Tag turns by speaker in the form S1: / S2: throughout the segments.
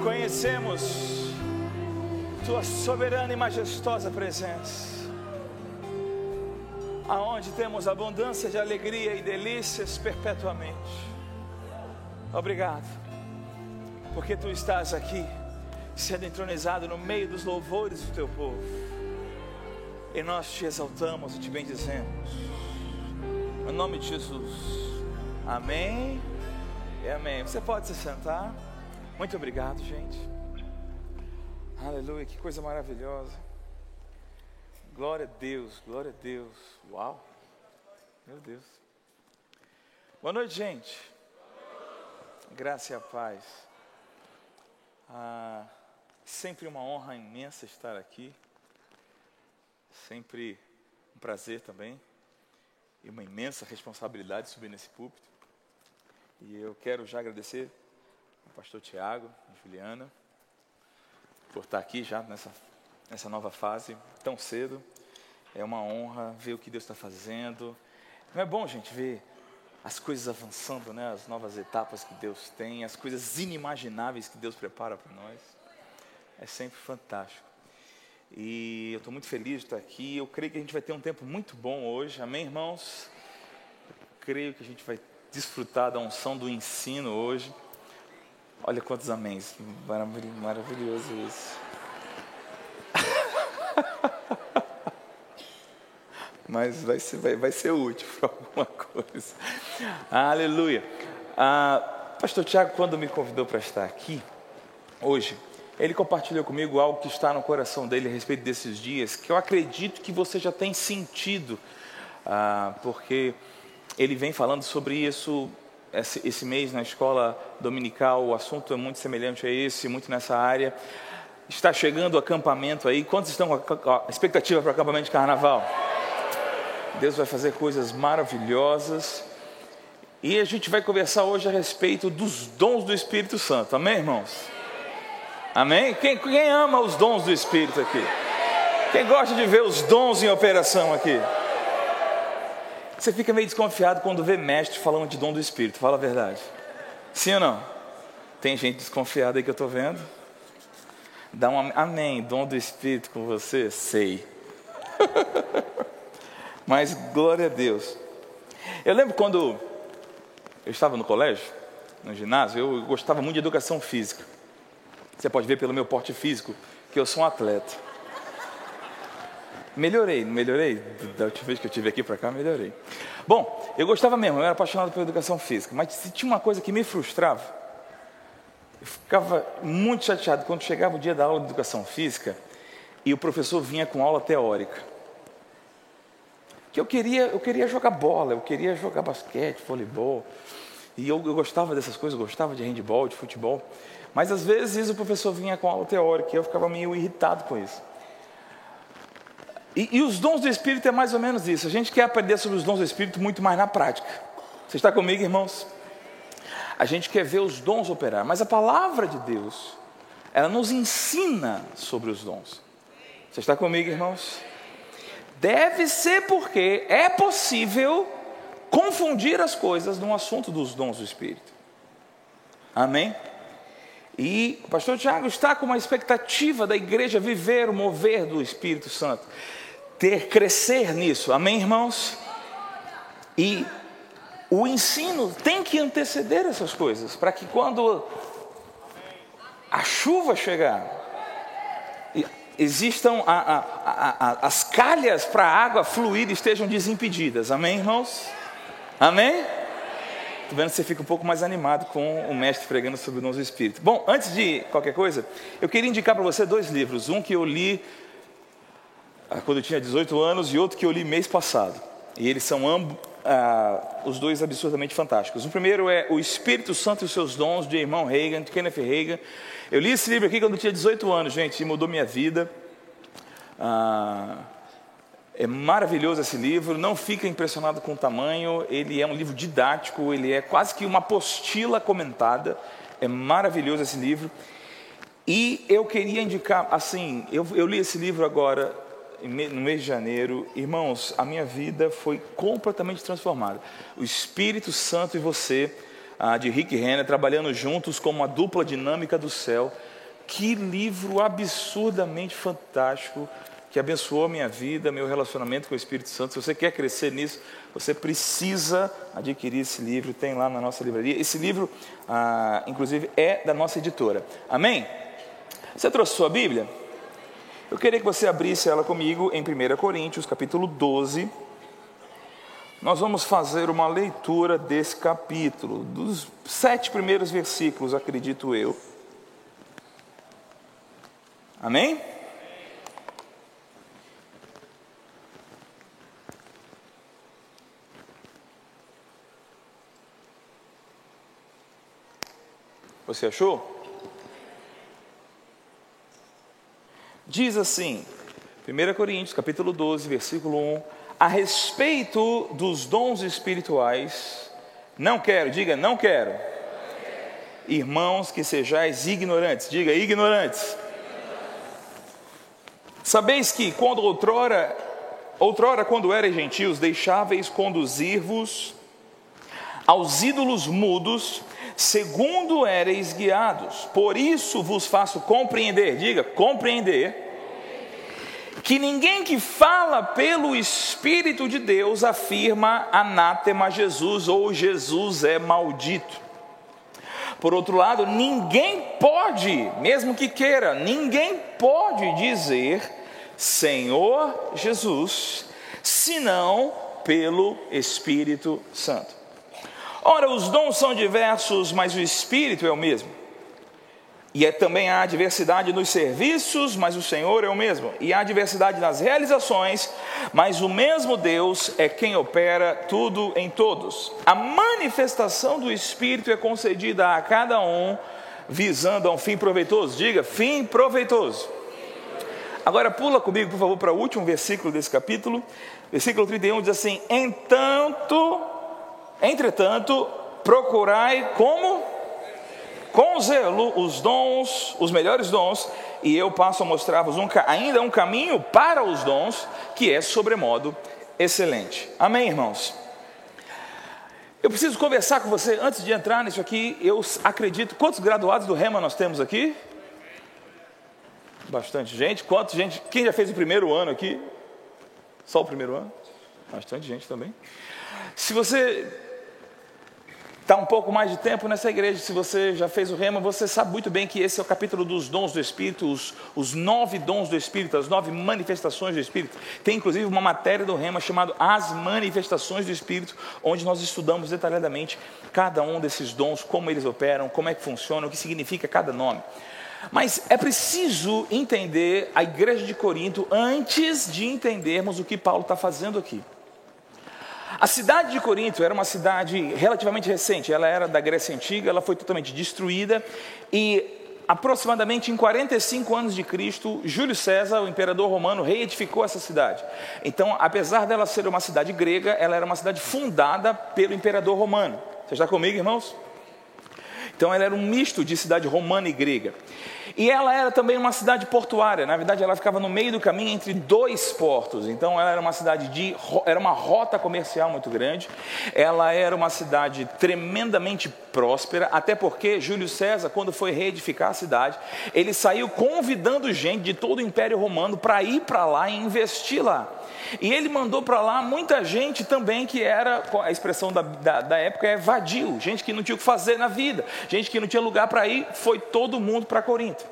S1: reconhecemos Tua soberana e majestosa presença, aonde temos abundância de alegria e delícias perpetuamente. Obrigado, porque Tu estás aqui, sendo entronizado no meio dos louvores do Teu povo, e nós te exaltamos e te bendizemos, no nome de Jesus, amém e amém. Você pode se sentar. Muito obrigado, gente. Aleluia, que coisa maravilhosa. Glória a Deus, glória a Deus. Uau, meu Deus. Boa noite, gente. Graça e a paz. Ah, sempre uma honra imensa estar aqui. Sempre um prazer também. E uma imensa responsabilidade subir nesse púlpito. E eu quero já agradecer pastor Tiago, Juliana, por estar aqui já nessa, nessa nova fase, tão cedo. É uma honra ver o que Deus está fazendo. Não é bom, gente, ver as coisas avançando, né? as novas etapas que Deus tem, as coisas inimagináveis que Deus prepara para nós. É sempre fantástico. E eu estou muito feliz de estar aqui. Eu creio que a gente vai ter um tempo muito bom hoje. Amém, irmãos? Eu creio que a gente vai desfrutar da unção do ensino hoje. Olha quantos améns. Maravilhoso isso. Mas vai ser, vai, vai ser útil para alguma coisa. Aleluia. Ah, Pastor Tiago, quando me convidou para estar aqui, hoje, ele compartilhou comigo algo que está no coração dele a respeito desses dias, que eu acredito que você já tem sentido, ah, porque ele vem falando sobre isso esse, mês na escola dominical, o assunto é muito semelhante a esse, muito nessa área. Está chegando o acampamento aí. Quantos estão com a expectativa para o acampamento de carnaval? Deus vai fazer coisas maravilhosas. E a gente vai conversar hoje a respeito dos dons do Espírito Santo. Amém, irmãos? Amém? Quem, quem ama os dons do Espírito aqui? Quem gosta de ver os dons em operação aqui? Você fica meio desconfiado quando vê mestre falando de dom do Espírito, fala a verdade. Sim ou não? Tem gente desconfiada aí que eu estou vendo? Dá um amém, dom do Espírito com você? Sei. Mas glória a Deus. Eu lembro quando eu estava no colégio, no ginásio, eu gostava muito de educação física. Você pode ver pelo meu porte físico que eu sou um atleta. Melhorei, melhorei. Da última vez que eu tive aqui para cá, melhorei. Bom, eu gostava mesmo, eu era apaixonado pela educação física, mas se tinha uma coisa que me frustrava, eu ficava muito chateado quando chegava o dia da aula de educação física e o professor vinha com aula teórica. Que eu queria, eu queria jogar bola, eu queria jogar basquete, voleibol. E eu, eu gostava dessas coisas, eu gostava de handball, de futebol. Mas às vezes o professor vinha com aula teórica e eu ficava meio irritado com isso. E, e, os dons do Espírito é mais ou menos isso. A gente quer aprender sobre os dons do Espírito muito mais na prática. Você está comigo, irmãos? A gente quer ver os dons operar, mas a palavra de Deus, ela nos ensina sobre os dons. Você está comigo, irmãos? Deve ser porque é possível confundir as coisas no assunto dos dons do Espírito. Amém? E o pastor Tiago está com uma expectativa da igreja viver o mover do Espírito Santo ter crescer nisso. Amém, irmãos? E o ensino tem que anteceder essas coisas, para que quando a chuva chegar, existam a, a, a, as calhas para a água fluir estejam desimpedidas. Amém, irmãos? Amém? Estou vendo que você fica um pouco mais animado com o mestre pregando sobre o nosso espírito. Bom, antes de qualquer coisa, eu queria indicar para você dois livros. Um que eu li quando eu tinha 18 anos, e outro que eu li mês passado. E eles são ambos, ah, os dois absurdamente fantásticos. O primeiro é O Espírito Santo e os Seus Dons, de irmão Reagan, de Kenneth Reagan. Eu li esse livro aqui quando eu tinha 18 anos, gente, e mudou minha vida. Ah, é maravilhoso esse livro, não fica impressionado com o tamanho, ele é um livro didático, ele é quase que uma apostila comentada. É maravilhoso esse livro. E eu queria indicar, assim, eu, eu li esse livro agora no mês de janeiro, irmãos, a minha vida foi completamente transformada. O Espírito Santo e você, de Rick Renner, trabalhando juntos como uma dupla dinâmica do céu, Que livro absurdamente fantástico que abençoou minha vida, meu relacionamento com o Espírito Santo. Se você quer crescer nisso, você precisa adquirir esse livro, tem lá na nossa livraria. Esse livro, ah, inclusive, é da nossa editora. Amém? Você trouxe sua Bíblia? Eu queria que você abrisse ela comigo em 1 Coríntios, capítulo 12. Nós vamos fazer uma leitura desse capítulo, dos sete primeiros versículos, acredito eu. Amém? Você achou? Diz assim, 1 Coríntios, capítulo 12, versículo 1, a respeito dos dons espirituais, não quero, diga, não quero. Irmãos, que sejais ignorantes, diga, ignorantes. Sabeis que quando outrora, outrora quando erais gentios, deixáveis conduzir-vos aos ídolos mudos, segundo éreis guiados. Por isso vos faço compreender, diga, compreender, que ninguém que fala pelo Espírito de Deus afirma anátema Jesus ou Jesus é maldito. Por outro lado, ninguém pode, mesmo que queira, ninguém pode dizer Senhor Jesus, senão pelo Espírito Santo. Ora, os dons são diversos, mas o Espírito é o mesmo. E é, também há diversidade nos serviços, mas o Senhor é o mesmo. E há diversidade nas realizações, mas o mesmo Deus é quem opera tudo em todos. A manifestação do Espírito é concedida a cada um, visando a um fim proveitoso. Diga, fim proveitoso. Agora pula comigo, por favor, para o último versículo desse capítulo. Versículo 31 diz assim: Entanto Entretanto, procurai como? Com zelo os dons, os melhores dons, e eu passo a mostrar-vos um, ainda um caminho para os dons, que é sobremodo excelente. Amém, irmãos? Eu preciso conversar com você antes de entrar nisso aqui. Eu acredito. Quantos graduados do Rema nós temos aqui? Bastante gente. Quantos gente? Quem já fez o primeiro ano aqui? Só o primeiro ano? Bastante gente também. Se você está um pouco mais de tempo nessa igreja, se você já fez o rema, você sabe muito bem que esse é o capítulo dos dons do Espírito, os, os nove dons do Espírito, as nove manifestações do Espírito. Tem inclusive uma matéria do rema chamada As Manifestações do Espírito, onde nós estudamos detalhadamente cada um desses dons, como eles operam, como é que funcionam, o que significa cada nome. Mas é preciso entender a igreja de Corinto antes de entendermos o que Paulo está fazendo aqui. A cidade de Corinto era uma cidade relativamente recente, ela era da Grécia Antiga, ela foi totalmente destruída e aproximadamente em 45 anos de Cristo, Júlio César, o imperador romano, reedificou essa cidade. Então, apesar dela ser uma cidade grega, ela era uma cidade fundada pelo imperador romano. Você está comigo, irmãos? Então, ela era um misto de cidade romana e grega. E ela era também uma cidade portuária, na verdade ela ficava no meio do caminho entre dois portos. Então ela era uma cidade de era uma rota comercial muito grande. Ela era uma cidade tremendamente próspera, até porque Júlio César, quando foi reedificar a cidade, ele saiu convidando gente de todo o Império Romano para ir para lá e investir lá. E ele mandou para lá muita gente também que era, a expressão da, da, da, época é vadio, gente que não tinha o que fazer na vida, gente que não tinha lugar para ir, foi todo mundo para Corinto.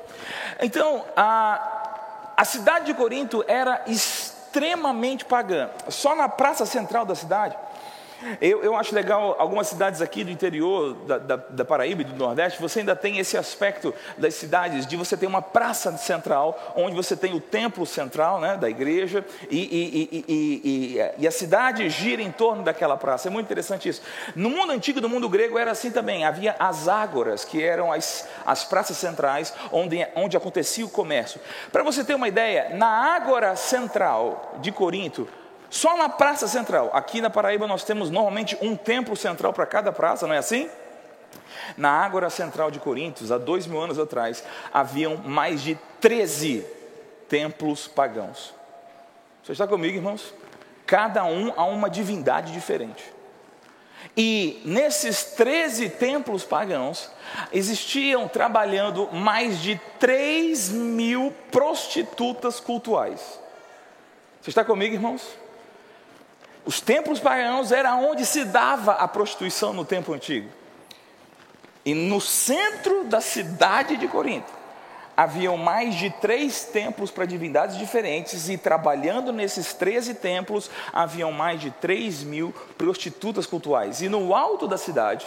S1: Então, a, a cidade de Corinto era extremamente pagã. Só na praça central da cidade, eu, eu acho legal algumas cidades aqui do interior da, da, da, Paraíba e do Nordeste, você ainda tem esse aspecto das cidades, de você ter uma praça central, onde você tem o templo central né, da igreja, e, e, e, e, a cidade gira em torno daquela praça. É muito interessante isso. No mundo antigo, no mundo grego, era assim também. Havia as ágoras, que eram as, as praças centrais, onde, onde acontecia o comércio. Para você ter uma ideia, na ágora central de Corinto, só na praça central. Aqui na Paraíba nós temos normalmente um templo central para cada praça, não é assim? Na Ágora Central de Corintos, há dois mil anos atrás, haviam mais de 13 templos pagãos. Você está comigo, irmãos? Cada um a uma divindade diferente. E nesses 13 templos pagãos, existiam trabalhando mais de 3 mil prostitutas cultuais. Você está comigo, irmãos? Os templos pagãos era onde se dava a prostituição no tempo antigo. E no centro da cidade de Corinto, haviam mais de três templos para divindades diferentes, e trabalhando nesses 13 templos, haviam mais de 3 mil prostitutas cultuais. E no alto da cidade,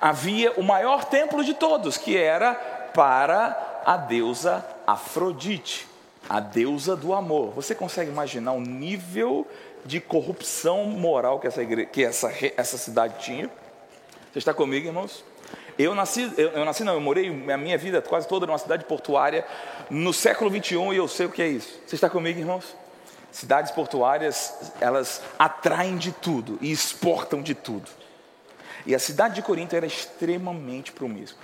S1: havia o maior templo de todos, que era para a deusa Afrodite, a deusa do amor. Você consegue imaginar o nível de corrupção moral que essa, igreja, que essa, essa cidade tinha? Você está comigo, irmãos? Eu nasci, eu, eu, nasci não, eu morei a minha vida quase toda numa cidade portuária no século 21 e eu sei o que é isso. Você está comigo, irmãos? Cidades portuárias, elas atraem de tudo e exportam de tudo. E a cidade de Corinto era extremamente promíscua.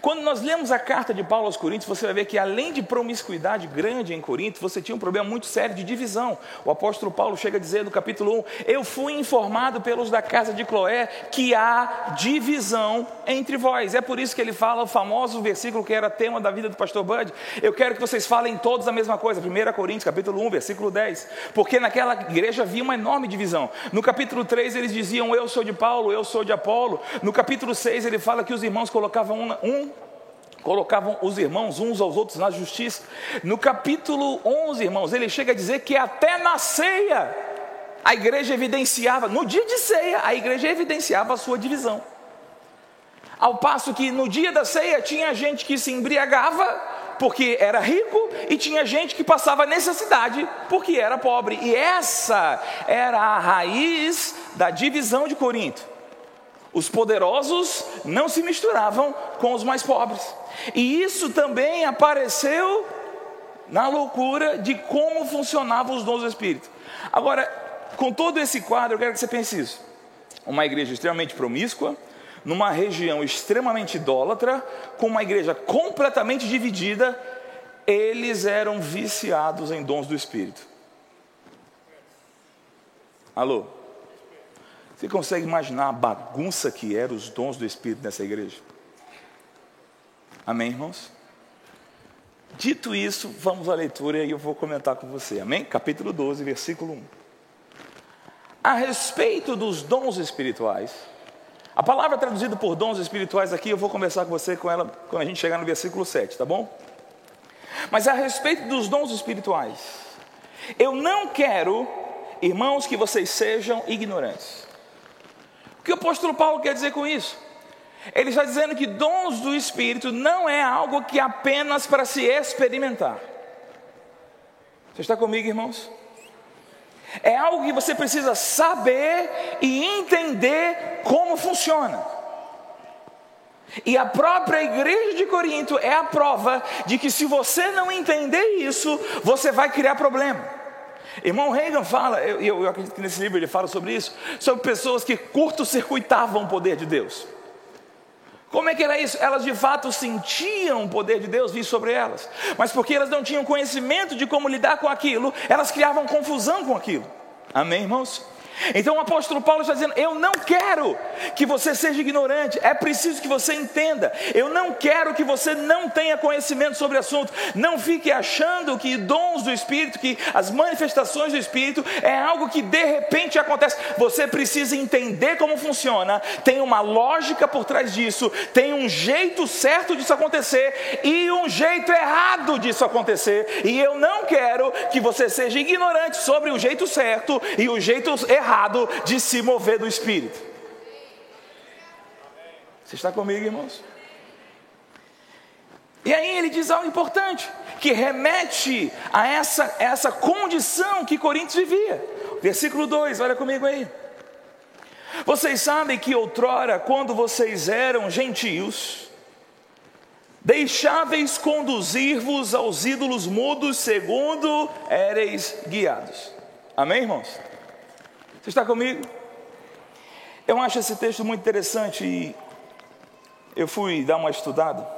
S1: Quando nós lemos a carta de Paulo aos Coríntios, você vai ver que além de promiscuidade grande em Corinto, você tinha um problema muito sério de divisão. O apóstolo Paulo chega a dizer no capítulo 1: Eu fui informado pelos da casa de Cloé que há divisão entre vós. É por isso que ele fala o famoso versículo que era tema da vida do pastor Bud. Eu quero que vocês falem todos a mesma coisa. 1 Coríntios, capítulo 1, versículo 10. Porque naquela igreja havia uma enorme divisão. No capítulo 3 eles diziam: Eu sou de Paulo, eu sou de Apolo. No capítulo 6 ele fala que os irmãos colocavam um colocavam os irmãos uns aos outros na justiça. No capítulo 11, irmãos, ele chega a dizer que até na ceia a igreja evidenciava, no dia de ceia, a igreja evidenciava a sua divisão. Ao passo que no dia da ceia tinha gente que se embriagava porque era rico e tinha gente que passava necessidade porque era pobre. E essa era a raiz da divisão de Corinto. Os poderosos não se misturavam com os mais pobres. E isso também apareceu na loucura de como funcionavam os dons do Espírito. Agora, com todo esse quadro, eu quero que você pense isso. Uma igreja extremamente promíscua, numa região extremamente idólatra, com uma igreja completamente dividida, eles eram viciados em dons do Espírito. Alô? Você consegue imaginar a bagunça que eram os dons do Espírito nessa igreja? Amém, irmãos? Dito isso, vamos à leitura e eu vou comentar com você. Amém? Capítulo 12, versículo 1. A respeito dos dons espirituais, a palavra traduzida por dons espirituais aqui, eu vou conversar com você com ela quando a gente chegar no versículo 7, tá bom? Mas a respeito dos dons espirituais, eu não quero, irmãos, que vocês sejam ignorantes. O que o apóstolo Paulo quer dizer com isso? Ele está dizendo que dons do Espírito não é algo que apenas para se experimentar. Você está comigo, irmãos? É algo que você precisa saber e entender como funciona. E a própria igreja de Corinto é a prova de que se você não entender isso, você vai criar problema. Irmão Reagan fala, eu, eu acredito que nesse livro ele fala sobre isso, sobre pessoas que curto-circuitavam o poder de Deus. Como é que era isso? Elas de fato sentiam o poder de Deus vir sobre elas, mas porque elas não tinham conhecimento de como lidar com aquilo, elas criavam confusão com aquilo. Amém, irmãos? Então o apóstolo Paulo está dizendo: Eu não quero que você seja ignorante, é preciso que você entenda. Eu não quero que você não tenha conhecimento sobre o assunto. Não fique achando que dons do Espírito, que as manifestações do Espírito é algo que de repente acontece. Você precisa entender como funciona, tem uma lógica por trás disso, tem um jeito certo disso acontecer e um jeito errado disso acontecer. E eu não quero que você seja ignorante sobre o jeito certo e o jeito errado errado de se mover do Espírito. Você está comigo, irmãos? E aí ele diz algo importante, que remete a essa, essa condição que Coríntios vivia. Versículo 2, olha comigo aí. Vocês sabem que outrora, quando vocês eram gentios, deixáveis conduzir-vos aos ídolos mudos, segundo éreis guiados. Amém, irmãos? Você está comigo? Eu acho esse texto muito interessante e eu fui dar uma estudada.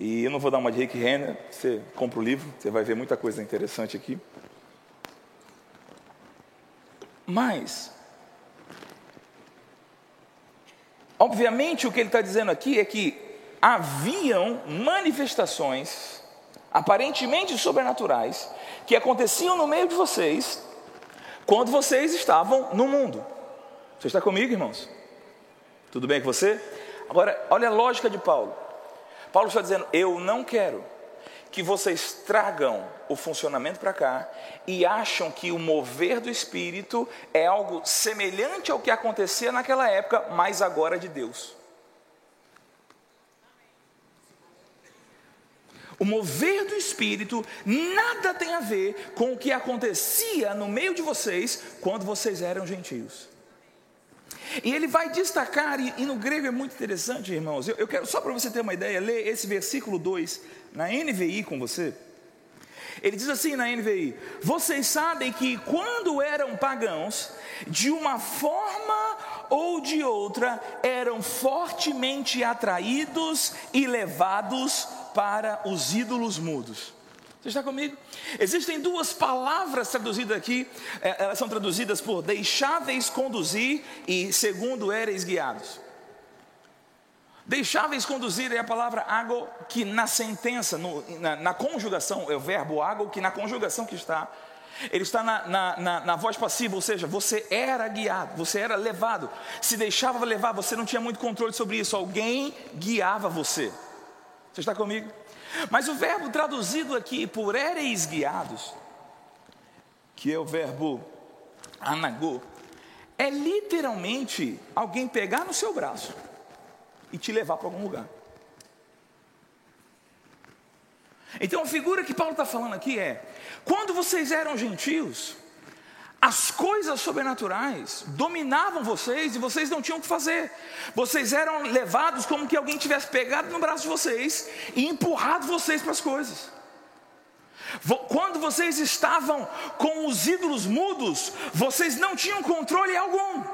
S1: E eu não vou dar uma de Rick Renner, você compra o livro, você vai ver muita coisa interessante aqui. Mas, Obviamente, o que ele está dizendo aqui é que haviam manifestações aparentemente sobrenaturais que aconteciam no meio de vocês quando vocês estavam no mundo. Você está comigo, irmãos? Tudo bem com você? Agora, olha a lógica de Paulo. Paulo está dizendo: Eu não quero que vocês tragam o funcionamento para cá e acham que o mover do Espírito é algo semelhante ao que acontecia naquela época, mas agora de Deus. O mover do Espírito nada tem a ver com o que acontecia no meio de vocês quando vocês eram gentios. E ele vai destacar, e, e no grego é muito interessante, irmãos. Eu, eu quero, só para você ter uma ideia, ler esse versículo 2 na NVI com você. Ele diz assim na NVI: Vocês sabem que quando eram pagãos, de uma forma ou de outra, eram fortemente atraídos e levados para os ídolos mudos. Você está comigo? Existem duas palavras traduzidas aqui, é, elas são traduzidas por deixáveis conduzir e segundo eres guiados. Deixáveis conduzir é a palavra água que na sentença, no, na, na, conjugação, é o verbo água que na conjugação que está, ele está na, na, na, na voz passiva, ou seja, você era guiado, você era levado, se deixava levar, você não tinha muito controle sobre isso, alguém guiava você. Você está comigo? Mas o verbo traduzido aqui por éreis guiados, que é o verbo anagô, é literalmente alguém pegar no seu braço e te levar para algum lugar. Então a figura que Paulo está falando aqui é: quando vocês eram gentios, as coisas sobrenaturais dominavam vocês e vocês não tinham o que fazer. Vocês eram levados como que alguém tivesse pegado no braço de vocês e empurrado vocês para as coisas. Quando vocês estavam com os ídolos mudos, vocês não tinham controle algum.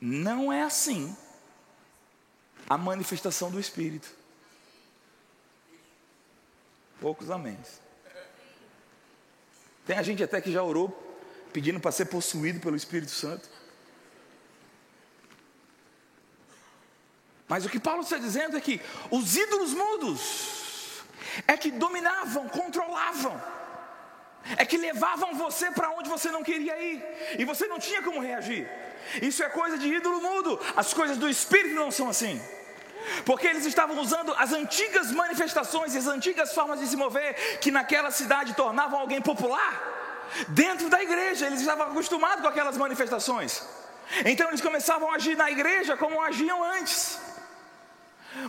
S1: Não é assim a manifestação do Espírito. Poucos améns. Tem a gente até que já orou pedindo para ser possuído pelo Espírito Santo. Mas o que Paulo está dizendo é que os ídolos mudos é que dominavam, controlavam, é que levavam você para onde você não queria ir e você não tinha como reagir. Isso é coisa de ídolo mudo, as coisas do Espírito não são assim. Porque eles estavam usando as antigas manifestações as antigas formas de se mover que naquela cidade tornavam alguém popular. Dentro da igreja, eles estavam acostumados com aquelas manifestações. Então eles começavam a agir na igreja como agiam antes.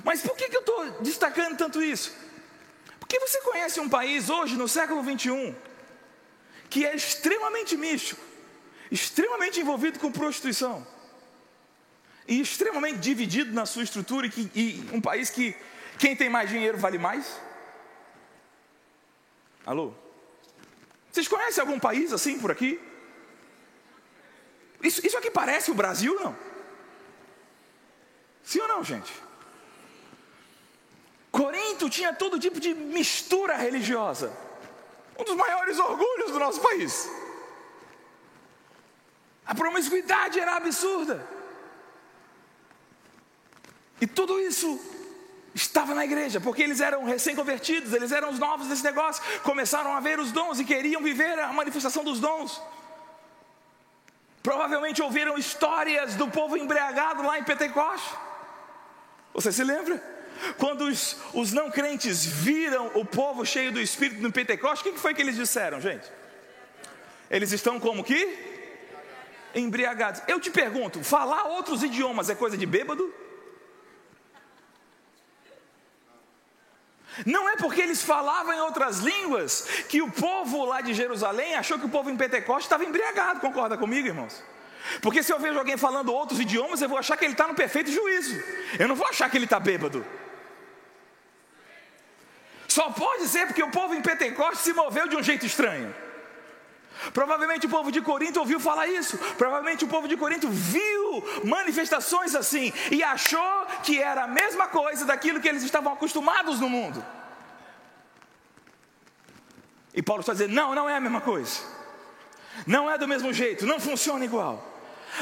S1: Mas por que, que eu estou destacando tanto isso? Porque você conhece um país hoje, no século 21, que é extremamente místico, extremamente envolvido com prostituição e extremamente dividido na sua estrutura e, que, e um país que quem tem mais dinheiro vale mais? Alô? Vocês conhecem algum país assim por aqui? Isso, isso aqui parece o Brasil, não? Sim ou não, gente? Corinto tinha todo tipo de mistura religiosa. Um dos maiores orgulhos do nosso país. A promiscuidade era absurda. E tudo isso estava na igreja, porque eles eram recém-convertidos, eles eram os novos desse negócio, começaram a ver os dons e queriam viver a manifestação dos dons. Provavelmente ouviram histórias do povo embriagado lá em Pentecoste. Você se lembra? Quando os, os não crentes viram o povo cheio do Espírito no Pentecoste, o que foi que eles disseram, gente? Eles estão como que? Embriagados. Eu te pergunto, falar outros idiomas é coisa de bêbado? Não é porque eles falavam em outras línguas que o povo lá de Jerusalém achou que o povo em Pentecoste estava embriagado, concorda comigo, irmãos? Porque se eu vejo alguém falando outros idiomas, eu vou achar que ele está no perfeito juízo, eu não vou achar que ele está bêbado. Só pode ser porque o povo em Pentecoste se moveu de um jeito estranho. Provavelmente o povo de Corinto ouviu falar isso. Provavelmente o povo de Corinto viu manifestações assim e achou que era a mesma coisa daquilo que eles estavam acostumados no mundo. E Paulo está dizendo: não, não é a mesma coisa. Não é do mesmo jeito, não funciona igual.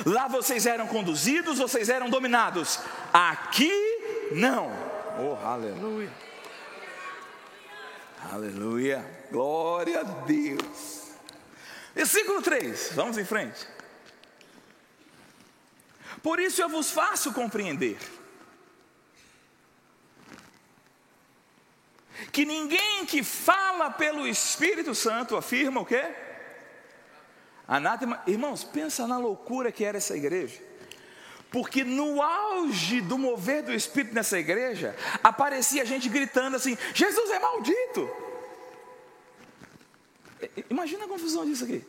S1: Lá vocês eram conduzidos, vocês eram dominados. Aqui não. Oh, aleluia. Aleluia. Glória a Deus. Versículo 3. Vamos em frente. Por isso eu vos faço compreender que ninguém que fala pelo Espírito Santo afirma o quê? Anátema. Irmãos, pensa na loucura que era essa igreja. Porque no auge do mover do Espírito nessa igreja, aparecia gente gritando assim: Jesus é maldito. Imagina a confusão disso aqui.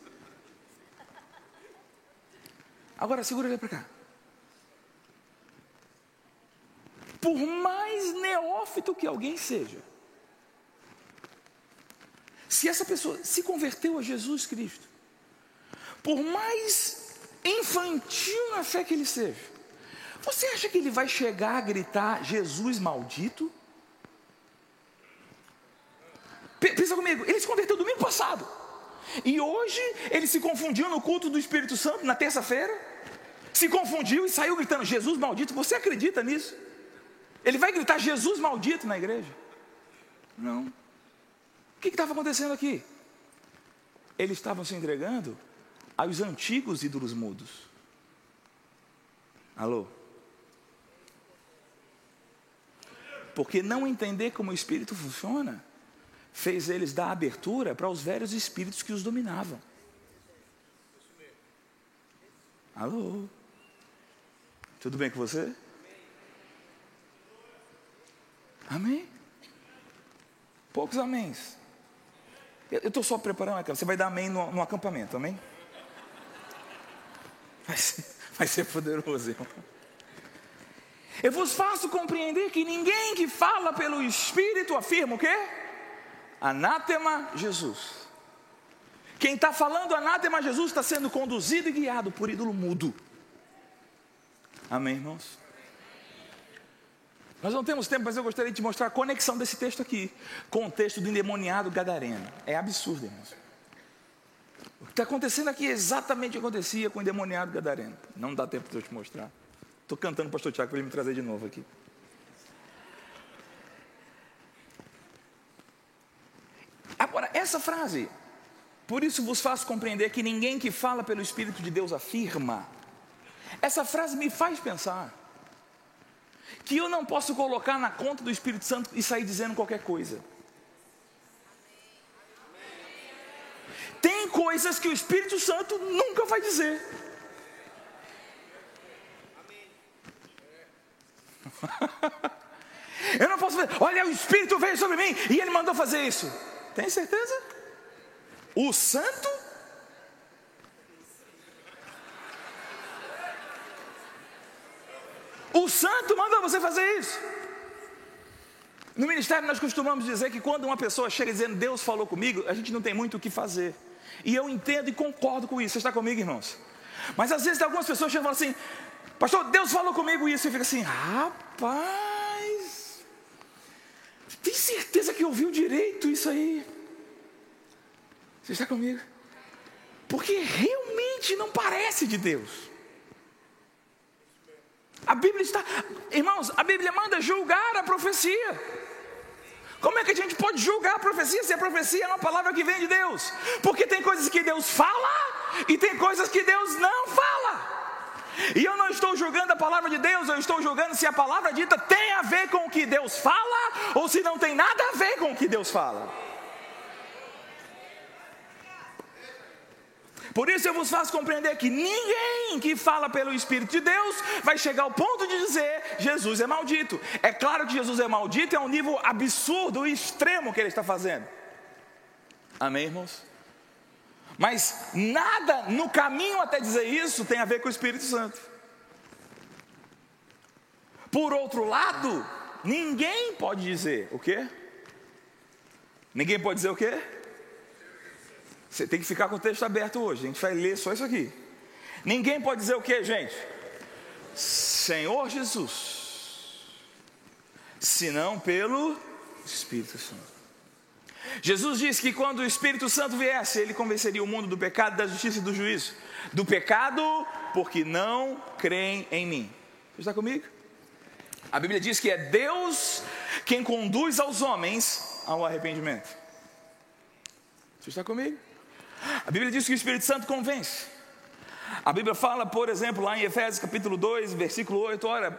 S1: Agora segura ele para cá. Por mais neófito que alguém seja, se essa pessoa se converteu a Jesus Cristo, por mais infantil na fé que ele seja, você acha que ele vai chegar a gritar Jesus maldito? Pensa comigo, ele se converteu domingo passado. E hoje ele se confundiu no culto do Espírito Santo, na terça-feira. Se confundiu e saiu gritando Jesus maldito. Você acredita nisso? Ele vai gritar Jesus maldito na igreja? Não que estava acontecendo aqui? Eles estavam se entregando aos antigos ídolos mudos. Alô? Porque não entender como o espírito funciona fez eles dar abertura para os velhos espíritos que os dominavam. Alô? Tudo bem com você? Amém? Poucos améns. Eu estou só preparando a cama. Você vai dar amém no, no acampamento, amém? Vai ser, vai ser poderoso, irmão. Eu vos faço compreender que ninguém que fala pelo Espírito afirma o quê? Anátema Jesus. Quem está falando anátema Jesus está sendo conduzido e guiado por ídolo mudo. Amém, irmãos? Nós não temos tempo, mas eu gostaria de te mostrar a conexão desse texto aqui com o texto do endemoniado gadareno. É absurdo, irmãos. O que está acontecendo aqui é exatamente o que acontecia com o endemoniado gadareno. Não dá tempo de eu te mostrar. Estou cantando o pastor Tiago para ele me trazer de novo aqui. Agora, essa frase, por isso vos faço compreender que ninguém que fala pelo Espírito de Deus afirma. Essa frase me faz pensar que eu não posso colocar na conta do Espírito Santo e sair dizendo qualquer coisa. Tem coisas que o Espírito Santo nunca vai dizer. Eu não posso fazer, olha, o Espírito veio sobre mim e ele mandou fazer isso. Tem certeza? O santo O santo manda você fazer isso. No ministério nós costumamos dizer que quando uma pessoa chega dizendo Deus falou comigo, a gente não tem muito o que fazer. E eu entendo e concordo com isso. Você está comigo, irmãos? Mas às vezes algumas pessoas chegam e falam assim, pastor, Deus falou comigo isso. E fica assim, rapaz, tem certeza que ouviu direito isso aí? Você está comigo? Porque realmente não parece de Deus. A Bíblia está, irmãos, a Bíblia manda julgar a profecia. Como é que a gente pode julgar a profecia se a profecia é uma palavra que vem de Deus? Porque tem coisas que Deus fala e tem coisas que Deus não fala. E eu não estou julgando a palavra de Deus, eu estou julgando se a palavra dita tem a ver com o que Deus fala ou se não tem nada a ver com o que Deus fala. Por isso eu vos faço compreender que ninguém que fala pelo Espírito de Deus vai chegar ao ponto de dizer Jesus é maldito. É claro que Jesus é maldito, é um nível absurdo e extremo que ele está fazendo. Amém, irmãos? Mas nada no caminho até dizer isso tem a ver com o Espírito Santo. Por outro lado, ninguém pode dizer o quê? Ninguém pode dizer o quê? Você tem que ficar com o texto aberto hoje. A gente vai ler só isso aqui. Ninguém pode dizer o que, gente? Senhor Jesus, senão pelo Espírito Santo. Jesus disse que quando o Espírito Santo viesse, ele convenceria o mundo do pecado, da justiça e do juízo. Do pecado porque não creem em mim. Você está comigo? A Bíblia diz que é Deus quem conduz aos homens ao arrependimento. Você está comigo? A Bíblia diz que o Espírito Santo convence. A Bíblia fala, por exemplo, lá em Efésios capítulo 2, versículo 8, olha,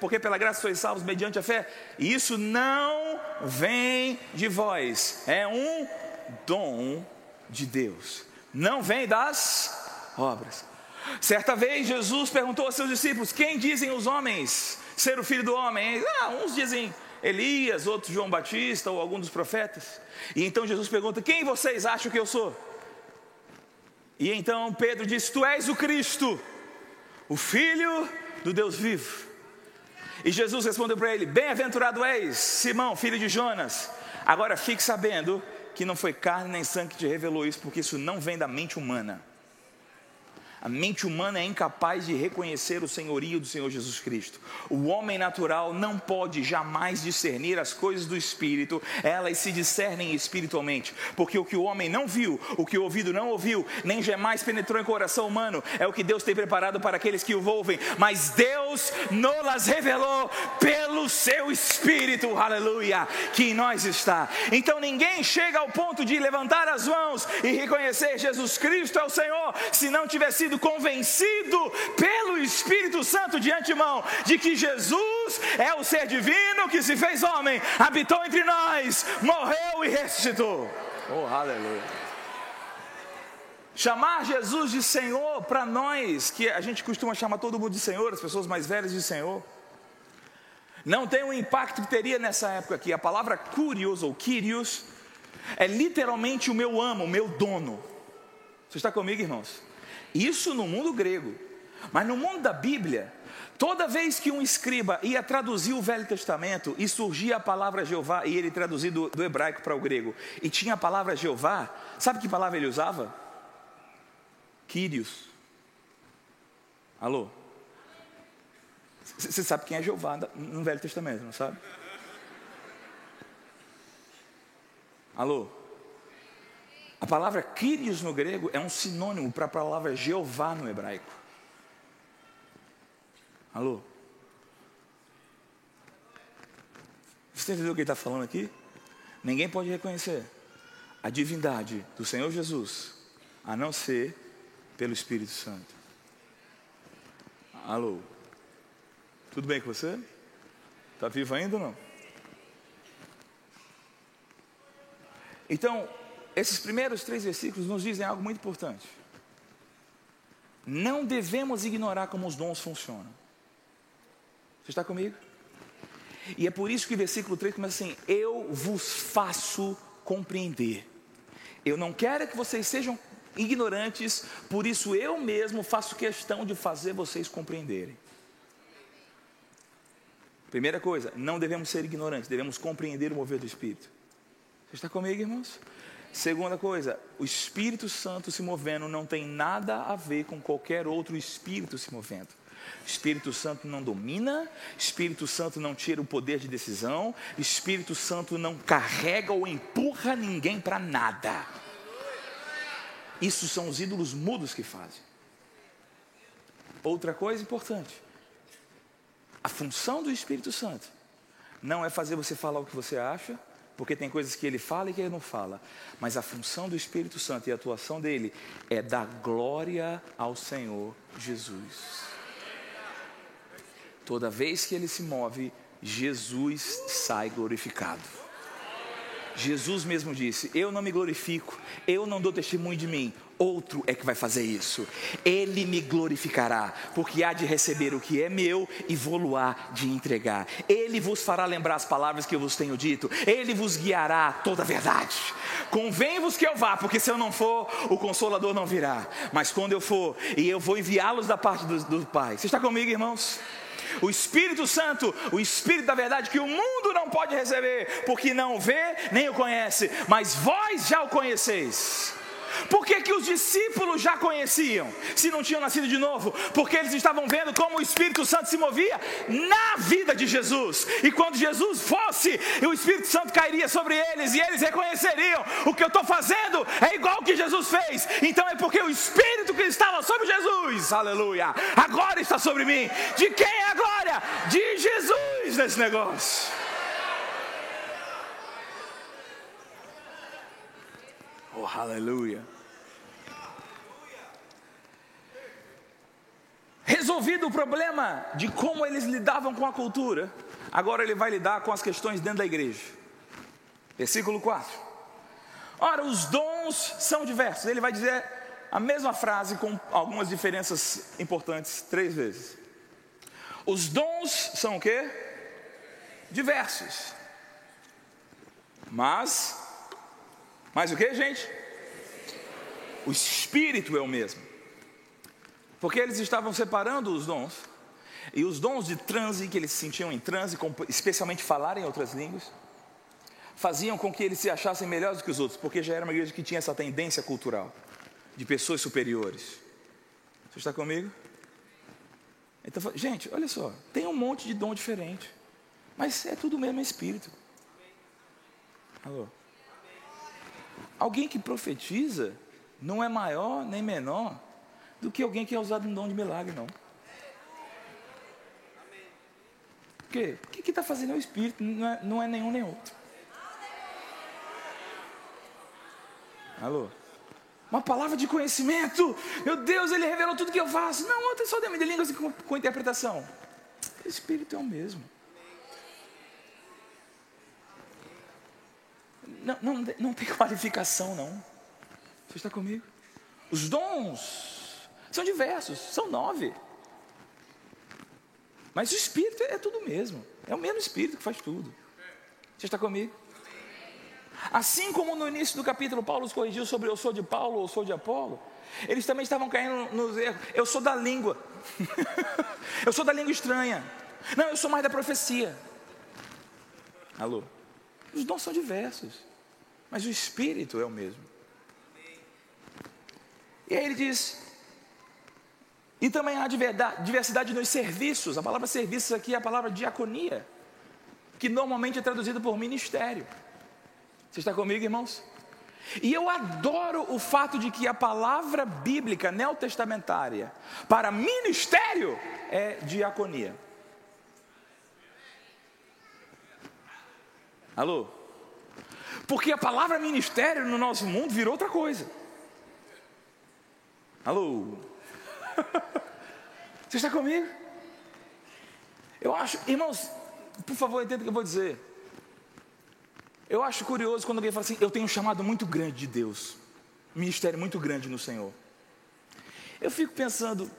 S1: porque pela graça sois salvos mediante a fé, e isso não vem de vós, é um dom de Deus, não vem das obras. Certa vez Jesus perguntou aos seus discípulos: Quem dizem os homens ser o filho do homem? Ah, uns dizem Elias, outros João Batista ou algum dos profetas. E então Jesus pergunta: Quem vocês acham que eu sou? E então Pedro disse: Tu és o Cristo, o Filho do Deus vivo. E Jesus respondeu para ele: Bem-aventurado és, Simão, filho de Jonas. Agora fique sabendo que não foi carne nem sangue que te revelou isso, porque isso não vem da mente humana a mente humana é incapaz de reconhecer o senhorio do Senhor Jesus Cristo. O homem natural não pode jamais discernir as coisas do espírito, elas se discernem espiritualmente, porque o que o homem não viu, o que o ouvido não ouviu, nem jamais penetrou em coração humano, é o que Deus tem preparado para aqueles que o ouvem, mas Deus nos revelou pelo seu espírito, aleluia, que em nós está. Então ninguém chega ao ponto de levantar as mãos e reconhecer Jesus Cristo é o Senhor, se não tiver sido convencido pelo Espírito Santo de antemão de que Jesus é o ser divino que se fez homem, habitou entre nós, morreu e ressuscitou. Oh, aleluia. Chamar Jesus de Senhor para nós, que a gente costuma chamar todo mundo de Senhor, as pessoas mais velhas de Senhor, não tem o impacto que teria nessa época aqui. A palavra curios ou Kyrios é literalmente o meu amo, o meu dono. Você está comigo, irmãos? Isso no mundo grego. Mas no mundo da Bíblia, toda vez que um escriba ia traduzir o Velho Testamento e surgia a palavra Jeová, e ele traduzia do, hebraico para o grego, e tinha a palavra Jeová, sabe que palavra ele usava? Quírios. Alô? Você sabe quem é Jeová no Velho Testamento, não sabe? Alô? A palavra Kyrios no grego é um sinônimo para a palavra Jeová no hebraico. Alô? Você entendeu o que ele está falando aqui? Ninguém pode reconhecer a divindade do Senhor Jesus, a não ser pelo Espírito Santo. Alô? Tudo bem com você? Está vivo ainda ou não? Então, esses primeiros três versículos nos dizem algo muito importante. Não devemos ignorar como os dons funcionam. Você está comigo? E é por isso que o versículo 3 começa assim: Eu vos faço compreender. Eu não quero que vocês sejam ignorantes, por isso eu mesmo faço questão de fazer vocês compreenderem. Primeira coisa, não devemos ser ignorantes, devemos compreender o mover do Espírito. Você está comigo, irmãos? Segunda coisa, o Espírito Santo se movendo não tem nada a ver com qualquer outro espírito se movendo. Espírito Santo não domina, Espírito Santo não tira o poder de decisão, Espírito Santo não carrega ou empurra ninguém para nada. Isso são os ídolos mudos que fazem. Outra coisa importante: a função do Espírito Santo não é fazer você falar o que você acha, porque tem coisas que ele fala e que ele não fala. Mas a função do Espírito Santo e a atuação dele é dar glória ao Senhor Jesus. Toda vez que ele se move, Jesus sai glorificado. Jesus mesmo disse: Eu não me glorifico, eu não dou testemunho de mim, outro é que vai fazer isso. Ele me glorificará, porque há de receber o que é meu e vou-lo-á de entregar. Ele vos fará lembrar as palavras que eu vos tenho dito, ele vos guiará toda a verdade. Convém-vos que eu vá, porque se eu não for, o consolador não virá. Mas quando eu for, e eu vou enviá-los da parte do, do Pai. Você está comigo, irmãos? O Espírito Santo, o Espírito da verdade que o mundo não pode receber, porque não vê nem o conhece, mas vós já o conheceis Por que, que os discípulos já conheciam, se não tinham nascido de novo? Porque eles estavam vendo como o Espírito Santo se movia na vida de Jesus. E quando Jesus fosse, o Espírito Santo cairia sobre eles e eles reconheceriam: o que eu estou fazendo é igual ao que Jesus fez. Então é porque o Espírito que estava sobre Jesus, aleluia, agora está sobre mim. De quem é a glória? De Jesus nesse negócio. Oh, aleluia. Resolvido o problema de como eles lidavam com a cultura, agora ele vai lidar com as questões dentro da igreja. Versículo 4. Ora, os dons são diversos. Ele vai dizer a mesma frase com algumas diferenças importantes três vezes. Os dons são o quê? Diversos. Mas mas o que, gente? O espírito é o mesmo. Porque eles estavam separando os dons. E os dons de transe, que eles se sentiam em transe, especialmente falar em outras línguas, faziam com que eles se achassem melhores do que os outros, porque já era uma igreja que tinha essa tendência cultural de pessoas superiores. Você está comigo? Então, gente, olha só, tem um monte de dom diferente, mas é tudo o mesmo espírito. Alô? Alguém que profetiza não é maior nem menor do que alguém que é usado no dom de milagre, não. Por quê? O que está fazendo é o Espírito, não é, não é nenhum nem outro. Alô? Uma palavra de conhecimento. Meu Deus, ele revelou tudo que eu faço. Não, outra só de línguas com, com interpretação. O Espírito é o mesmo. Não, não, não tem qualificação, não. Você está comigo? Os dons são diversos, são nove. Mas o Espírito é tudo mesmo. É o mesmo Espírito que faz tudo. Você está comigo? Assim como no início do capítulo Paulo os corrigiu sobre eu sou de Paulo ou sou de Apolo, eles também estavam caindo nos erros. Eu sou da língua. eu sou da língua estranha. Não, eu sou mais da profecia. Alô? Os dons são diversos, mas o espírito é o mesmo. E aí ele diz: e também há diversidade nos serviços. A palavra serviços aqui é a palavra diaconia, que normalmente é traduzida por ministério. Você está comigo, irmãos? E eu adoro o fato de que a palavra bíblica neotestamentária para ministério é diaconia. Alô? Porque a palavra ministério no nosso mundo virou outra coisa. Alô? Você está comigo? Eu acho, irmãos, por favor, entenda o que eu vou dizer. Eu acho curioso quando alguém fala assim: eu tenho um chamado muito grande de Deus, um ministério muito grande no Senhor. Eu fico pensando,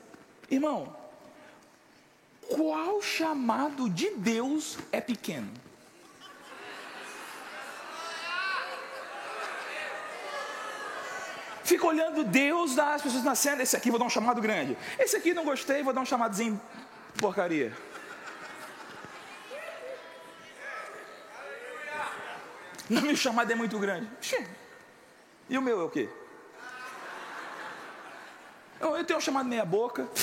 S1: irmão, qual chamado de Deus é pequeno? Fica olhando Deus, as pessoas nascendo. Esse aqui vou dar um chamado grande. Esse aqui não gostei, vou dar um chamadozinho porcaria. Não, meu chamado é muito grande. E o meu é o quê? Eu, tenho um chamado meia boca.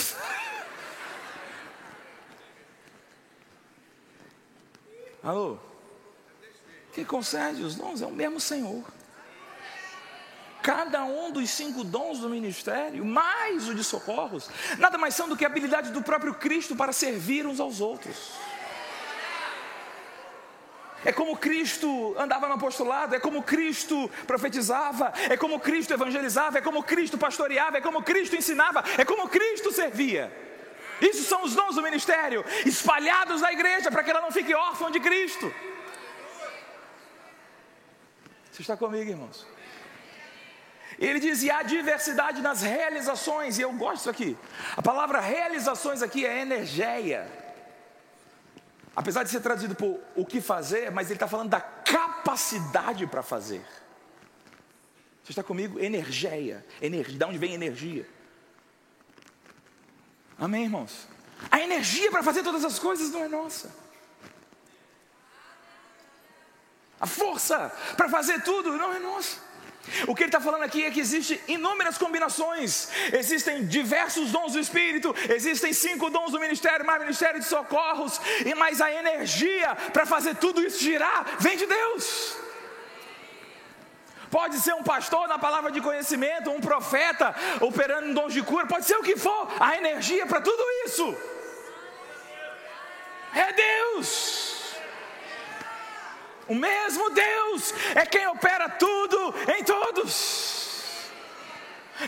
S1: Alô? Que concede os dons é o mesmo Senhor cada um dos cinco dons do ministério, mais o de socorros, nada mais são do que habilidades do próprio Cristo para servir uns aos outros. É como Cristo andava no apostolado, é como Cristo profetizava, é como Cristo evangelizava, é como Cristo pastoreava, é como Cristo ensinava, é como Cristo servia. Isso são os dons do ministério, espalhados na igreja para que ela não fique órfã de Cristo. Você está comigo, irmãos? Ele diz: e há diversidade nas realizações, e eu gosto disso aqui. A palavra realizações aqui é energia. Apesar de ser traduzido por o que fazer, mas ele está falando da capacidade para fazer. Você está comigo? Energia. Energia. De onde vem energia? Amém, irmãos? A energia para fazer todas as coisas não é nossa. A força para fazer tudo não é nossa. O que ele está falando aqui é que existem inúmeras combinações, existem diversos dons do Espírito, existem cinco dons do ministério, mais ministério de socorros, e mais a energia para fazer tudo isso girar vem de Deus. Pode ser um pastor na palavra de conhecimento, um profeta operando em dons de cura, pode ser o que for, a energia para tudo isso é Deus. O mesmo Deus é quem opera tudo em todos.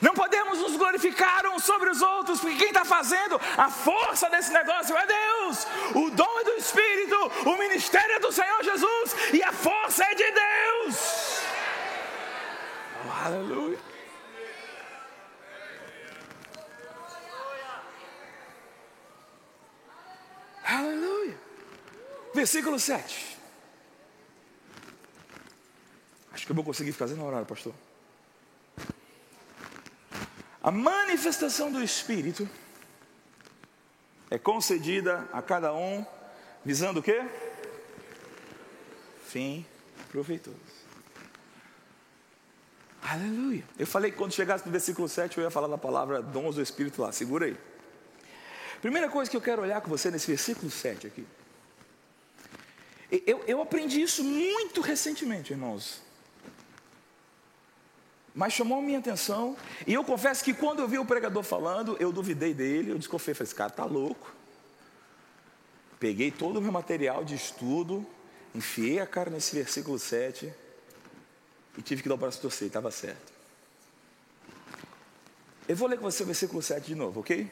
S1: Não podemos nos glorificar uns sobre os outros, porque quem está fazendo a força desse negócio é Deus. O dom é do Espírito, o ministério é do Senhor Jesus e a força é de Deus. Oh, aleluia. Aleluia. Versículo 7. Acho que eu vou conseguir fazer na hora, pastor. A manifestação do Espírito é concedida a cada um, visando o quê? Fim proveitoso. Aleluia. Eu falei que quando chegasse no versículo 7 eu ia falar da palavra dons do Espírito lá. Segura aí. Primeira coisa que eu quero olhar com você nesse versículo 7 aqui. Eu, eu aprendi isso muito recentemente, irmãos mas chamou a minha atenção. E eu confesso que quando eu vi o pregador falando, eu duvidei dele, eu desconfiei, falei, esse cara está louco. Peguei todo o meu material de estudo, enfiei a cara nesse versículo 7 e tive que dar o braço torcer, estava certo. Eu vou ler com você o versículo 7 de novo, ok?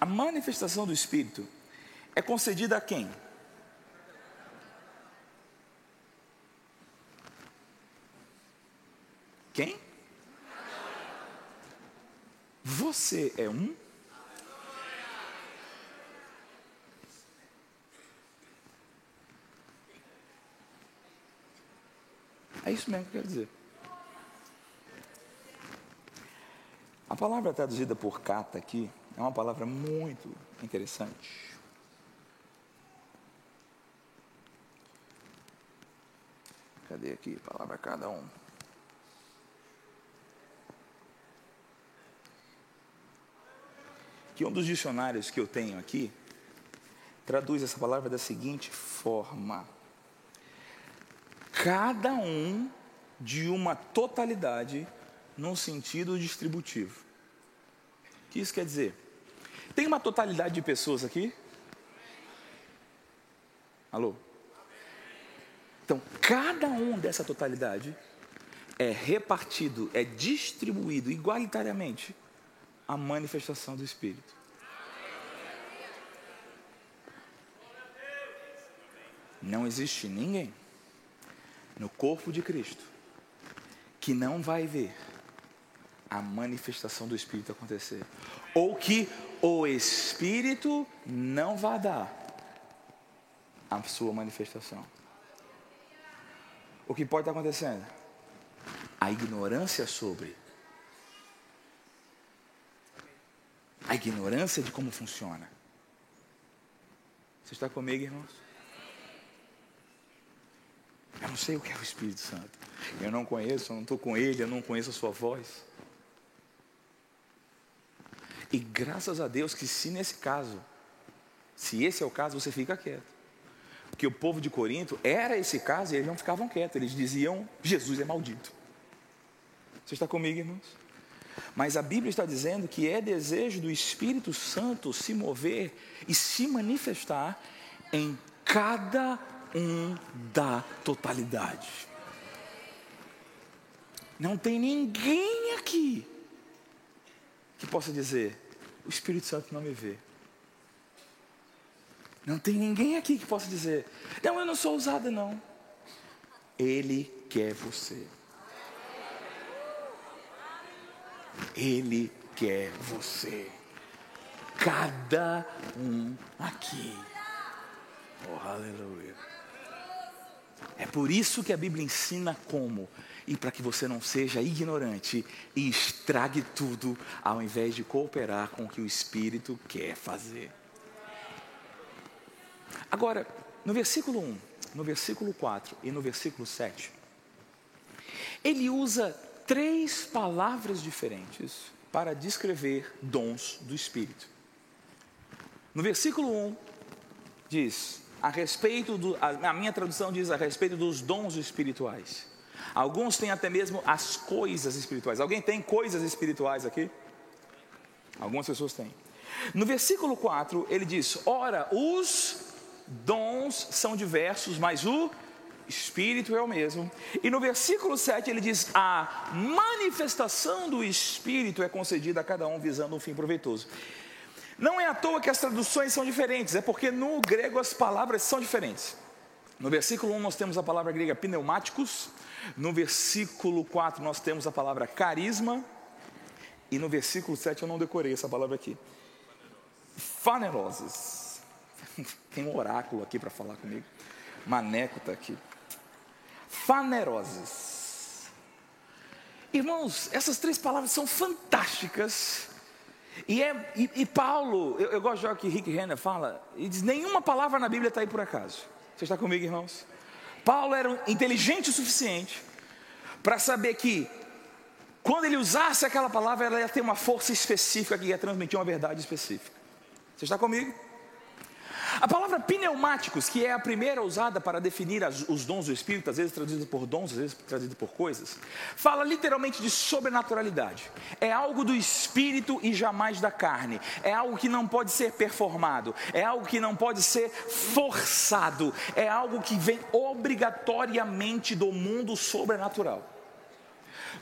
S1: A manifestação do Espírito é concedida a quem? Quem? Você é um? É isso mesmo que eu quero dizer. A palavra traduzida por cata aqui é uma palavra muito interessante. Cadê aqui? Palavra cada um. Que um dos dicionários que eu tenho aqui traduz essa palavra da seguinte forma: cada um de uma totalidade num sentido distributivo. O que isso quer dizer? Tem uma totalidade de pessoas aqui? Alô? Então, cada um dessa totalidade é repartido, é distribuído igualitariamente a manifestação do Espírito. Não existe ninguém no corpo de Cristo que não vai ver a manifestação do Espírito acontecer, ou que o Espírito não vai dar a sua manifestação. O que pode estar acontecendo? A ignorância sobre a ignorância de como funciona. Você está comigo, irmãos? Eu não sei o que é o Espírito Santo. Eu não conheço, eu não estou com ele, eu não conheço a sua voz. E graças a Deus que se nesse caso, se esse é o caso, você fica quieto. Porque o povo de Corinto era esse caso e eles não ficavam quietos, eles diziam: Jesus é maldito. Você está comigo, irmãos? Mas a Bíblia está dizendo que é desejo do Espírito Santo se mover e se manifestar em cada um da totalidade. Não tem ninguém aqui que possa dizer: o Espírito Santo não me vê. Não tem ninguém aqui que possa dizer: não, eu não sou ousada, não. Ele quer você. Ele quer você. Cada um aqui. Oh, aleluia. É por isso que a Bíblia ensina como. E para que você não seja ignorante e estrague tudo, ao invés de cooperar com o que o Espírito quer fazer. Agora, no versículo 1, no versículo 4 e no versículo 7, ele usa três palavras diferentes para descrever dons do Espírito. No versículo 1, diz a respeito do, a, a minha tradução diz a respeito dos dons espirituais. Alguns têm até mesmo as coisas espirituais. Alguém tem coisas espirituais aqui? Algumas pessoas têm. No versículo 4, ele diz: Ora, os dons são diversos, mas o Espírito é o mesmo. E no versículo 7 ele diz: A manifestação do Espírito é concedida a cada um visando um fim proveitoso. Não é à toa que as traduções são diferentes, é porque no grego as palavras são diferentes. No versículo 1 nós temos a palavra grega pneumáticos, no versículo 4 nós temos a palavra carisma, e no versículo 7 eu não decorei essa palavra aqui. Faneroses. Tem um oráculo aqui para falar comigo. Maneco está aqui. Faneroses. Irmãos, essas três palavras são fantásticas e, é, e, e Paulo, eu, eu, gosto de que Rick Renner fala, e diz: nenhuma palavra na Bíblia está aí por acaso. Você está comigo, irmãos? Paulo era inteligente o suficiente para saber que quando ele usasse aquela palavra, ela ia ter uma força específica que ia transmitir uma verdade específica. Você está comigo? A palavra pneumáticos, que é a primeira usada para definir as, os dons do Espírito, às vezes traduzida por dons, às vezes traduzida por coisas, fala literalmente de sobrenaturalidade. É algo do Espírito e jamais da carne. É algo que não pode ser performado. É algo que não pode ser forçado. É algo que vem obrigatoriamente do mundo sobrenatural.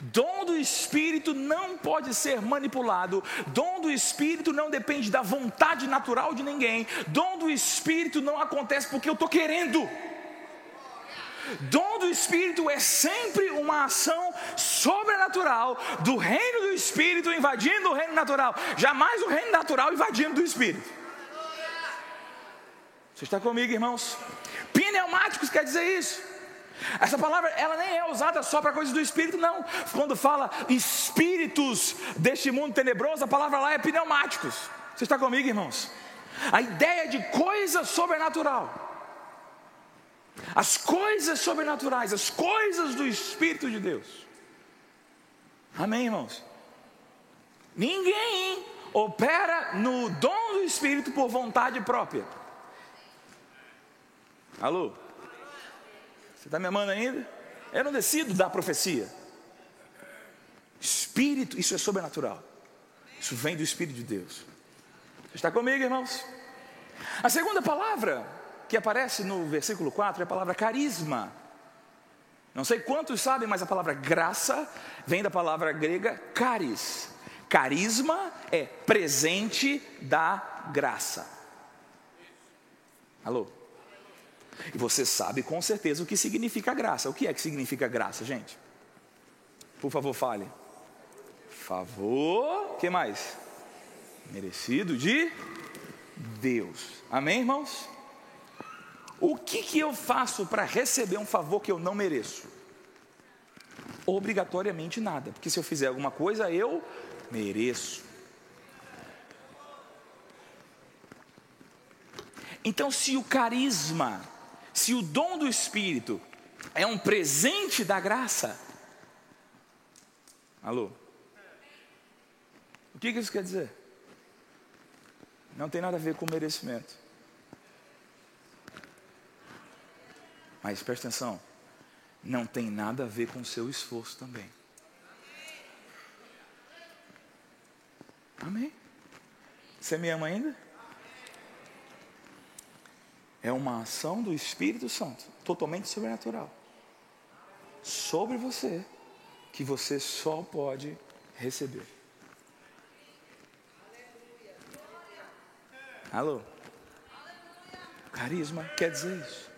S1: Dom do Espírito não pode ser manipulado. Dom do Espírito não depende da vontade natural de ninguém. Dom do Espírito não acontece porque eu estou querendo. Dom do Espírito é sempre uma ação sobrenatural do reino do Espírito invadindo o reino natural, jamais o reino natural invadindo do Espírito. Você está comigo, irmãos? Pneumáticos quer dizer isso. Essa palavra, ela nem é usada só para coisas do espírito, não. Quando fala espíritos deste mundo tenebroso, a palavra lá é pneumáticos. Você está comigo, irmãos? A ideia de coisa sobrenatural. As coisas sobrenaturais, as coisas do Espírito de Deus. Amém, irmãos? Ninguém opera no dom do Espírito por vontade própria. Alô? Você está me amando ainda? Eu não decido dar profecia. Espírito, isso é sobrenatural. Isso vem do Espírito de Deus. Você está comigo, irmãos? A segunda palavra que aparece no versículo 4 é a palavra carisma. Não sei quantos sabem, mas a palavra graça vem da palavra grega caris. Carisma é presente da graça. Alô? E você sabe com certeza o que significa graça. O que é que significa graça, gente? Por favor, fale. Favor, que mais? Merecido de Deus. Amém, irmãos? O que, que eu faço para receber um favor que eu não mereço? Obrigatoriamente nada, porque se eu fizer alguma coisa, eu mereço. Então, se o carisma se o dom do Espírito é um presente da graça, alô? O que isso quer dizer? Não tem nada a ver com merecimento. Mas preste atenção, não tem nada a ver com o seu esforço também. Amém? Você me ama ainda? É uma ação do Espírito Santo, totalmente sobrenatural, sobre você, que você só pode receber. Alô? Carisma quer dizer isso.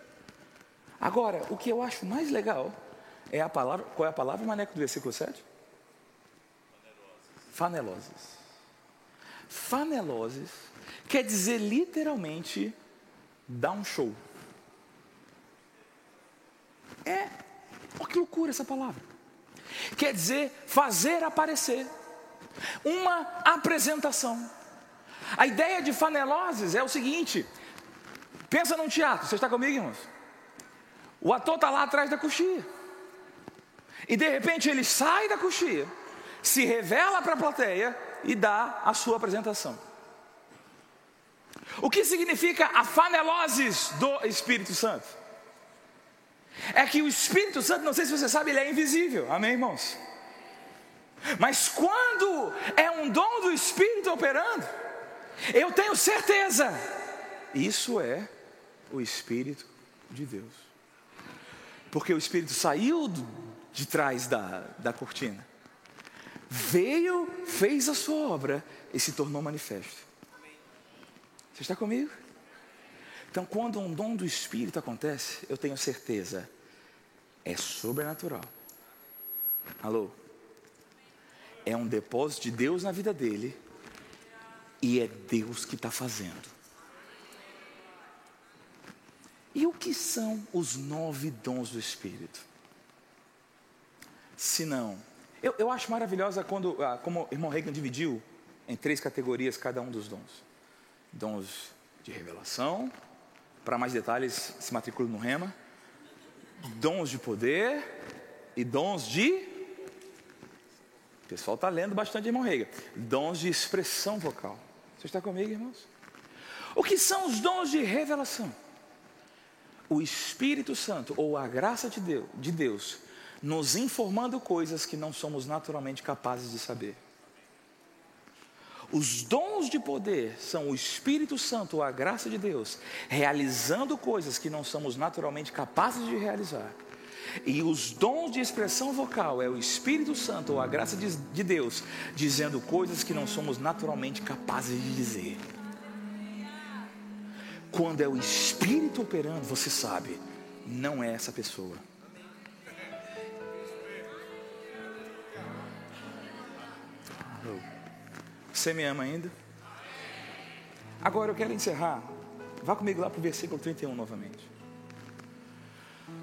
S1: Agora, o que eu acho mais legal é a palavra, qual é a palavra, Maneco, do versículo 7? Faneloses. Faneloses quer dizer literalmente dar um show. É, oh, que loucura essa palavra. Quer dizer, fazer aparecer. Uma apresentação. A ideia de faneloses é o seguinte: pensa num teatro, você está comigo, irmãos? O ator está lá atrás da coxia. E de repente ele sai da coxia, se revela para a plateia e dá a sua apresentação. O que significa a faneloses do Espírito Santo? É que o Espírito Santo, não sei se você sabe, ele é invisível. Amém, irmãos? Mas quando é um dom do Espírito operando, eu tenho certeza, isso é o Espírito de Deus. Porque o Espírito saiu de trás da, da cortina, veio, fez a sua obra e se tornou manifesto. Você está comigo? Então, quando um dom do Espírito acontece, eu tenho certeza, é sobrenatural. Alô? É um depósito de Deus na vida dele e é Deus que está fazendo. E o que são os nove dons do Espírito? Se não, eu, eu acho maravilhosa quando, ah, como o irmão Reagan dividiu em três categorias cada um dos dons: dons de revelação, para mais detalhes, se matricule no Rema, dons de poder e dons de. O pessoal está lendo bastante, irmão Reagan. Dons de expressão vocal. Você está comigo, irmãos? O que são os dons de revelação? O Espírito Santo, ou a graça de Deus, de Deus, nos informando coisas que não somos naturalmente capazes de saber. Os dons de poder são o Espírito Santo, ou a graça de Deus, realizando coisas que não somos naturalmente capazes de realizar. E os dons de expressão vocal é o Espírito Santo ou a graça de, de Deus dizendo coisas que não somos naturalmente capazes de dizer. Quando é o Espírito operando, você sabe, não é essa pessoa. Você me ama ainda? Agora eu quero encerrar. Vá comigo lá para o versículo 31 novamente.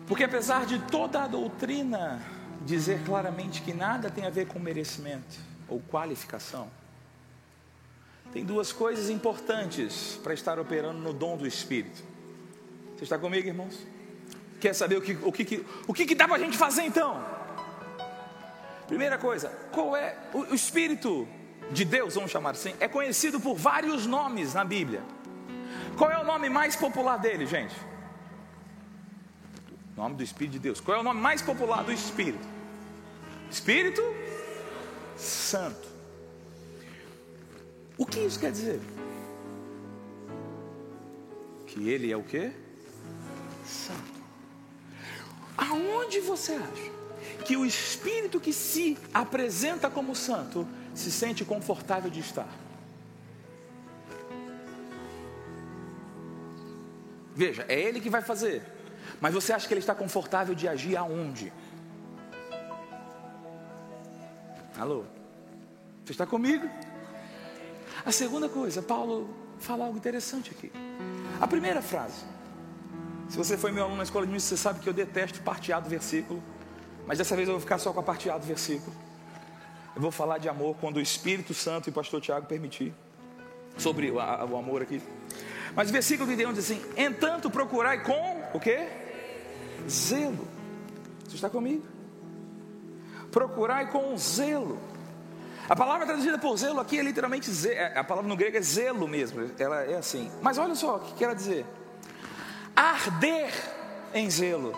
S1: Porque apesar de toda a doutrina dizer claramente que nada tem a ver com merecimento ou qualificação, tem duas coisas importantes para estar operando no dom do Espírito. Você está comigo, irmãos? Quer saber o que, o que, o que, que dá para a gente fazer então? Primeira coisa, qual é o, o Espírito de Deus, vamos chamar assim, é conhecido por vários nomes na Bíblia. Qual é o nome mais popular dele, gente? nome do Espírito de Deus. Qual é o nome mais popular do Espírito? Espírito Santo. O que isso quer dizer? Que ele é o que? Santo. Aonde você acha que o Espírito que se apresenta como santo se sente confortável de estar? Veja, é ele que vai fazer. Mas você acha que ele está confortável de agir aonde? Alô? Você está comigo? A segunda coisa, Paulo fala algo interessante aqui. A primeira frase. Se você foi meu aluno na escola de mim, você sabe que eu detesto partear do versículo. Mas dessa vez eu vou ficar só com a parteada do versículo. Eu vou falar de amor quando o Espírito Santo e o pastor Tiago permitir. Sobre o, o amor aqui. Mas o versículo 31 diz assim: Entanto, procurai com o quê? Zelo. Você está comigo? Procurai com zelo. A palavra traduzida por zelo aqui é literalmente zelo, é, a palavra no grego é zelo mesmo, ela é assim. Mas olha só o que quer dizer: arder em zelo,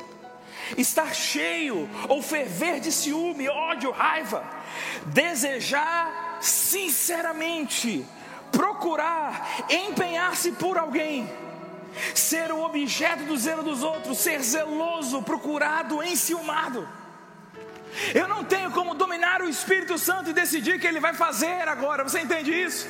S1: estar cheio ou ferver de ciúme, ódio, raiva, desejar sinceramente, procurar, empenhar-se por alguém ser o objeto do zelo dos outros, ser zeloso, procurado, enciumado. Eu não tenho como dominar o Espírito Santo e decidir o que ele vai fazer agora, você entende isso?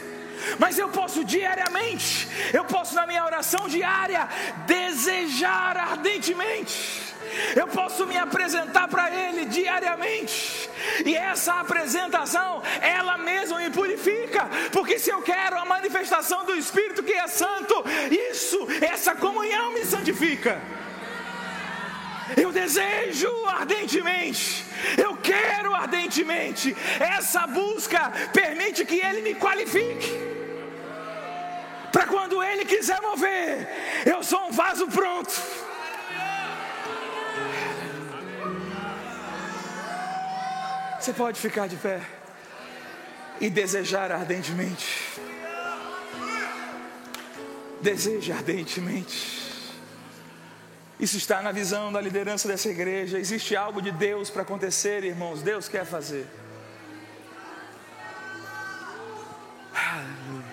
S1: Mas eu posso diariamente, eu posso na minha oração diária desejar ardentemente eu posso me apresentar para Ele diariamente, e essa apresentação, ela mesma me purifica, porque se eu quero a manifestação do Espírito que é Santo, isso, essa comunhão me santifica. Eu desejo ardentemente, eu quero ardentemente, essa busca permite que Ele me qualifique. Para quando Ele quiser mover, eu sou um vaso pronto. Você pode ficar de pé e desejar ardentemente. Deseja ardentemente. Isso está na visão da liderança dessa igreja. Existe algo de Deus para acontecer, irmãos. Deus quer fazer. Aleluia.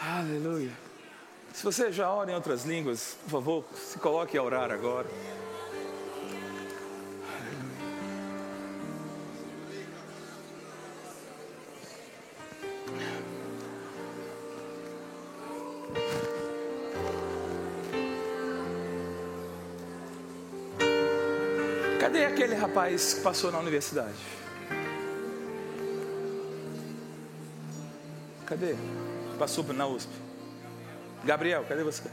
S1: Aleluia. Se você já ora em outras línguas, por favor, se coloque a orar agora. Rapaz que passou na universidade? Cadê? Passou na USP. Gabriel, cadê você?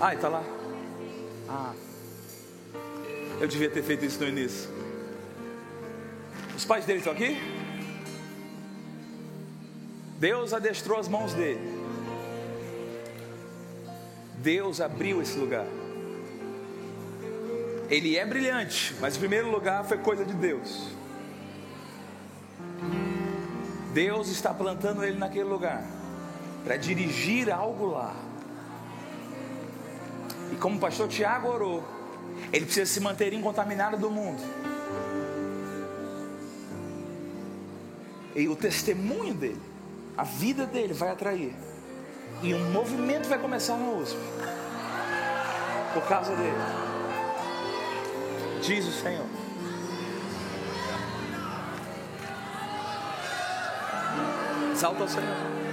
S1: Ah, está lá. Ah. Eu devia ter feito isso no início. Os pais dele estão aqui? Deus adestrou as mãos dele. Deus abriu esse lugar. Ele é brilhante, mas em primeiro lugar foi coisa de Deus. Deus está plantando ele naquele lugar para dirigir algo lá. E como o pastor Tiago orou, ele precisa se manter incontaminado do mundo. E o testemunho dele, a vida dele vai atrair. E um movimento vai começar na USP. Por causa dele diz o Senhor. Exalta o Senhor.